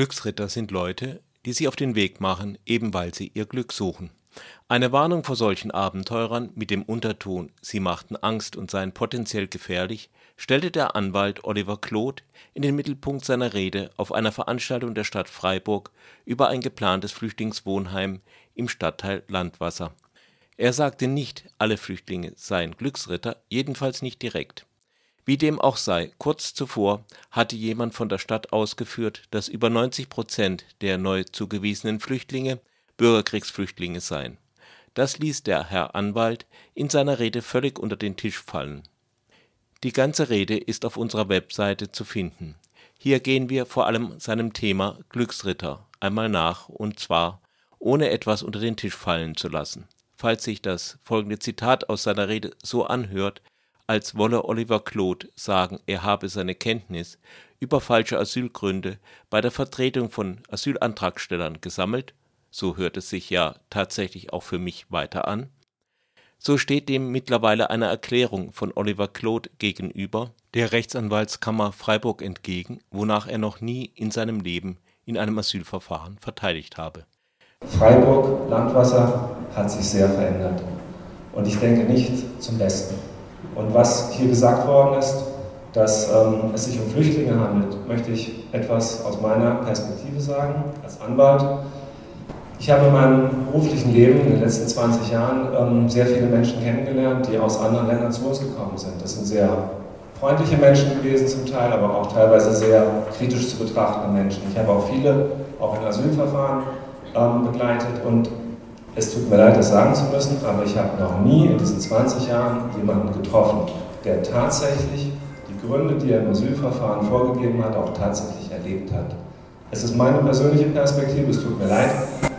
Glücksritter sind Leute, die sich auf den Weg machen, eben weil sie ihr Glück suchen. Eine Warnung vor solchen Abenteurern mit dem Unterton, sie machten Angst und seien potenziell gefährlich, stellte der Anwalt Oliver Kloth in den Mittelpunkt seiner Rede auf einer Veranstaltung der Stadt Freiburg über ein geplantes Flüchtlingswohnheim im Stadtteil Landwasser. Er sagte nicht, alle Flüchtlinge seien Glücksritter, jedenfalls nicht direkt. Wie dem auch sei, kurz zuvor hatte jemand von der Stadt ausgeführt, dass über 90 Prozent der neu zugewiesenen Flüchtlinge Bürgerkriegsflüchtlinge seien. Das ließ der Herr Anwalt in seiner Rede völlig unter den Tisch fallen. Die ganze Rede ist auf unserer Webseite zu finden. Hier gehen wir vor allem seinem Thema Glücksritter einmal nach, und zwar ohne etwas unter den Tisch fallen zu lassen. Falls sich das folgende Zitat aus seiner Rede so anhört, als wolle Oliver Kloth sagen, er habe seine Kenntnis über falsche Asylgründe bei der Vertretung von Asylantragstellern gesammelt, so hört es sich ja tatsächlich auch für mich weiter an, so steht dem mittlerweile eine Erklärung von Oliver Kloth gegenüber, der Rechtsanwaltskammer Freiburg entgegen, wonach er noch nie in seinem Leben in einem Asylverfahren verteidigt habe. Freiburg, Landwasser hat sich sehr verändert. Und ich denke nicht zum Besten. Und was hier gesagt worden ist, dass ähm, es sich um Flüchtlinge handelt, möchte ich etwas aus meiner Perspektive sagen, als Anwalt. Ich habe in meinem beruflichen Leben in den letzten 20 Jahren ähm, sehr viele Menschen kennengelernt, die aus anderen Ländern zu uns gekommen sind. Das sind sehr freundliche Menschen gewesen zum Teil, aber auch teilweise sehr kritisch zu betrachtende Menschen. Ich habe auch viele, auch in Asylverfahren, ähm, begleitet und es tut mir leid, das sagen zu müssen, aber ich habe noch nie in diesen 20 Jahren jemanden getroffen, der tatsächlich die Gründe, die er im Asylverfahren vorgegeben hat, auch tatsächlich erlebt hat. Es ist meine persönliche Perspektive, es tut mir leid,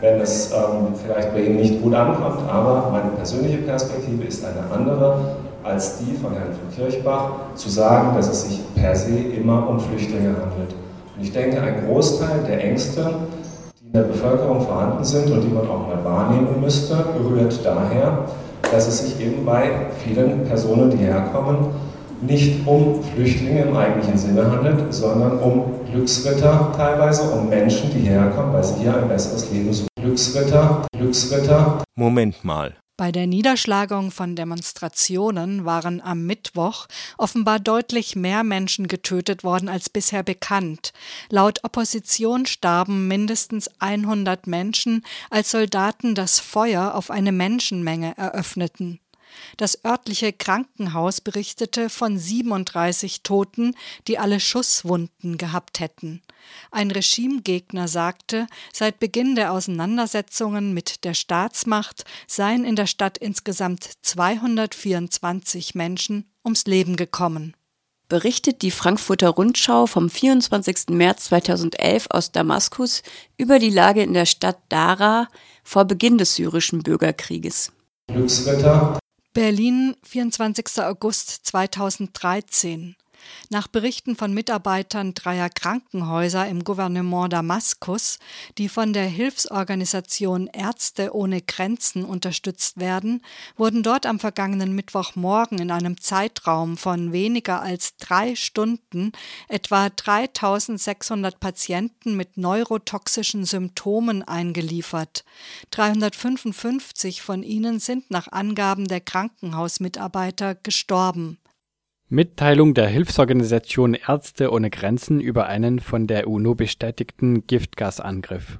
wenn es ähm, vielleicht bei Ihnen nicht gut ankommt, aber meine persönliche Perspektive ist eine andere als die von Herrn von Kirchbach, zu sagen, dass es sich per se immer um Flüchtlinge handelt. Und ich denke, ein Großteil der Ängste, in der Bevölkerung vorhanden sind und die man auch mal wahrnehmen müsste, rührt daher, dass es sich eben bei vielen Personen, die herkommen, nicht um Flüchtlinge im eigentlichen Sinne handelt, sondern um Glücksritter teilweise, um Menschen, die herkommen, weil sie hier ein besseres Leben suchen. Glücksritter, Glücksritter. Moment mal. Bei der Niederschlagung von Demonstrationen waren am Mittwoch offenbar deutlich mehr Menschen getötet worden als bisher bekannt. Laut Opposition starben mindestens 100 Menschen, als Soldaten das Feuer auf eine Menschenmenge eröffneten. Das örtliche Krankenhaus berichtete von 37 Toten, die alle Schusswunden gehabt hätten. Ein Regimegegner sagte, seit Beginn der Auseinandersetzungen mit der Staatsmacht seien in der Stadt insgesamt 224 Menschen ums Leben gekommen. Berichtet die Frankfurter Rundschau vom 24. März 2011 aus Damaskus über die Lage in der Stadt Dara vor Beginn des syrischen Bürgerkrieges. Glücksritter. Berlin, 24. August 2013. Nach Berichten von Mitarbeitern dreier Krankenhäuser im Gouvernement Damaskus, die von der Hilfsorganisation Ärzte ohne Grenzen unterstützt werden, wurden dort am vergangenen Mittwochmorgen in einem Zeitraum von weniger als drei Stunden etwa 3600 Patienten mit neurotoxischen Symptomen eingeliefert. 355 von ihnen sind nach Angaben der Krankenhausmitarbeiter gestorben. Mitteilung der Hilfsorganisation Ärzte ohne Grenzen über einen von der UNO bestätigten Giftgasangriff.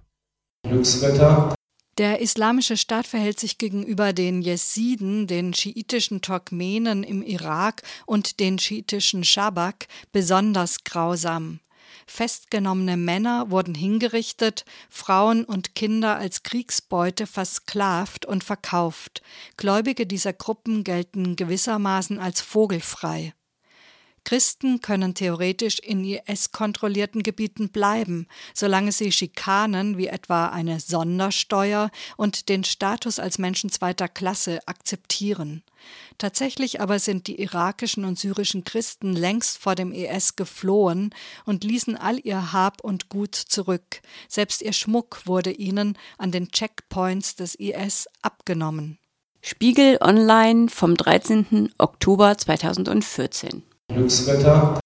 Glücksritter. Der Islamische Staat verhält sich gegenüber den Jesiden, den schiitischen Turkmenen im Irak und den schiitischen Schabak besonders grausam. Festgenommene Männer wurden hingerichtet, Frauen und Kinder als Kriegsbeute versklavt und verkauft. Gläubige dieser Gruppen gelten gewissermaßen als vogelfrei. Christen können theoretisch in IS-kontrollierten Gebieten bleiben, solange sie Schikanen wie etwa eine Sondersteuer und den Status als Menschen zweiter Klasse akzeptieren. Tatsächlich aber sind die irakischen und syrischen Christen längst vor dem IS geflohen und ließen all ihr Hab und Gut zurück. Selbst ihr Schmuck wurde ihnen an den Checkpoints des IS abgenommen. Spiegel Online vom 13. Oktober 2014 Glücksritter.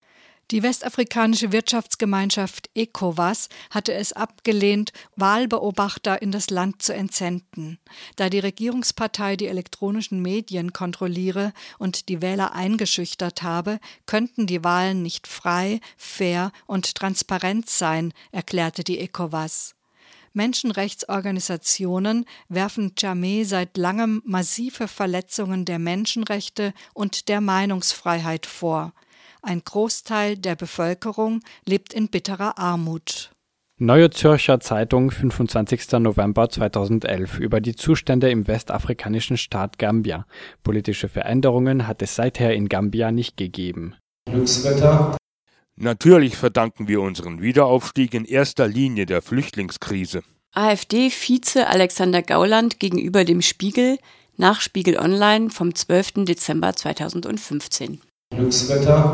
Die westafrikanische Wirtschaftsgemeinschaft ECOWAS hatte es abgelehnt, Wahlbeobachter in das Land zu entsenden. Da die Regierungspartei die elektronischen Medien kontrolliere und die Wähler eingeschüchtert habe, könnten die Wahlen nicht frei, fair und transparent sein, erklärte die ECOWAS. Menschenrechtsorganisationen werfen Jameh seit langem massive Verletzungen der Menschenrechte und der Meinungsfreiheit vor. Ein Großteil der Bevölkerung lebt in bitterer Armut. Neue Zürcher Zeitung, 25. November 2011 über die Zustände im westafrikanischen Staat Gambia. Politische Veränderungen hat es seither in Gambia nicht gegeben. Glücksritter. Natürlich verdanken wir unseren Wiederaufstieg in erster Linie der Flüchtlingskrise. AfD-Vize Alexander Gauland gegenüber dem Spiegel nach Spiegel Online vom 12. Dezember 2015. Glücksritter.